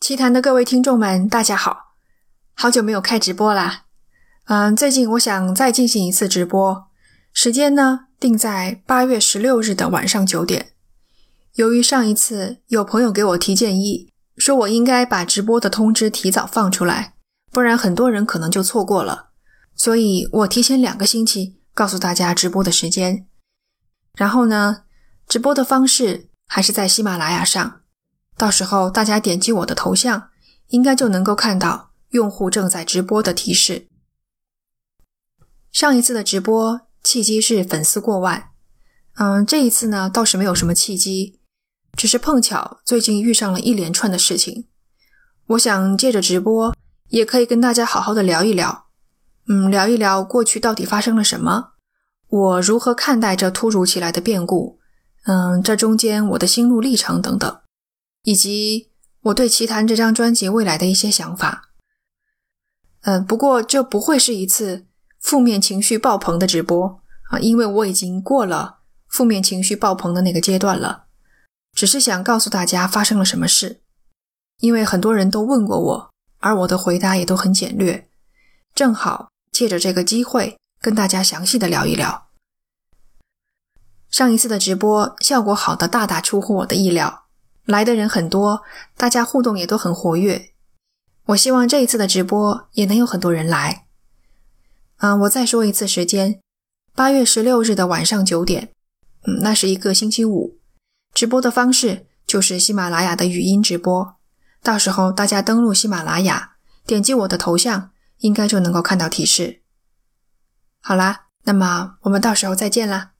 奇谈的各位听众们，大家好，好久没有开直播啦。嗯，最近我想再进行一次直播，时间呢定在八月十六日的晚上九点。由于上一次有朋友给我提建议，说我应该把直播的通知提早放出来，不然很多人可能就错过了，所以我提前两个星期告诉大家直播的时间。然后呢，直播的方式还是在喜马拉雅上。到时候大家点击我的头像，应该就能够看到用户正在直播的提示。上一次的直播契机是粉丝过万，嗯，这一次呢倒是没有什么契机，只是碰巧最近遇上了一连串的事情。我想借着直播，也可以跟大家好好的聊一聊，嗯，聊一聊过去到底发生了什么，我如何看待这突如其来的变故，嗯，这中间我的心路历程等等。以及我对《奇谈》这张专辑未来的一些想法，嗯，不过这不会是一次负面情绪爆棚的直播啊，因为我已经过了负面情绪爆棚的那个阶段了。只是想告诉大家发生了什么事，因为很多人都问过我，而我的回答也都很简略，正好借着这个机会跟大家详细的聊一聊。上一次的直播效果好的大大出乎我的意料。来的人很多，大家互动也都很活跃。我希望这一次的直播也能有很多人来。嗯，我再说一次时间，八月十六日的晚上九点，嗯，那是一个星期五。直播的方式就是喜马拉雅的语音直播，到时候大家登录喜马拉雅，点击我的头像，应该就能够看到提示。好啦，那么我们到时候再见啦。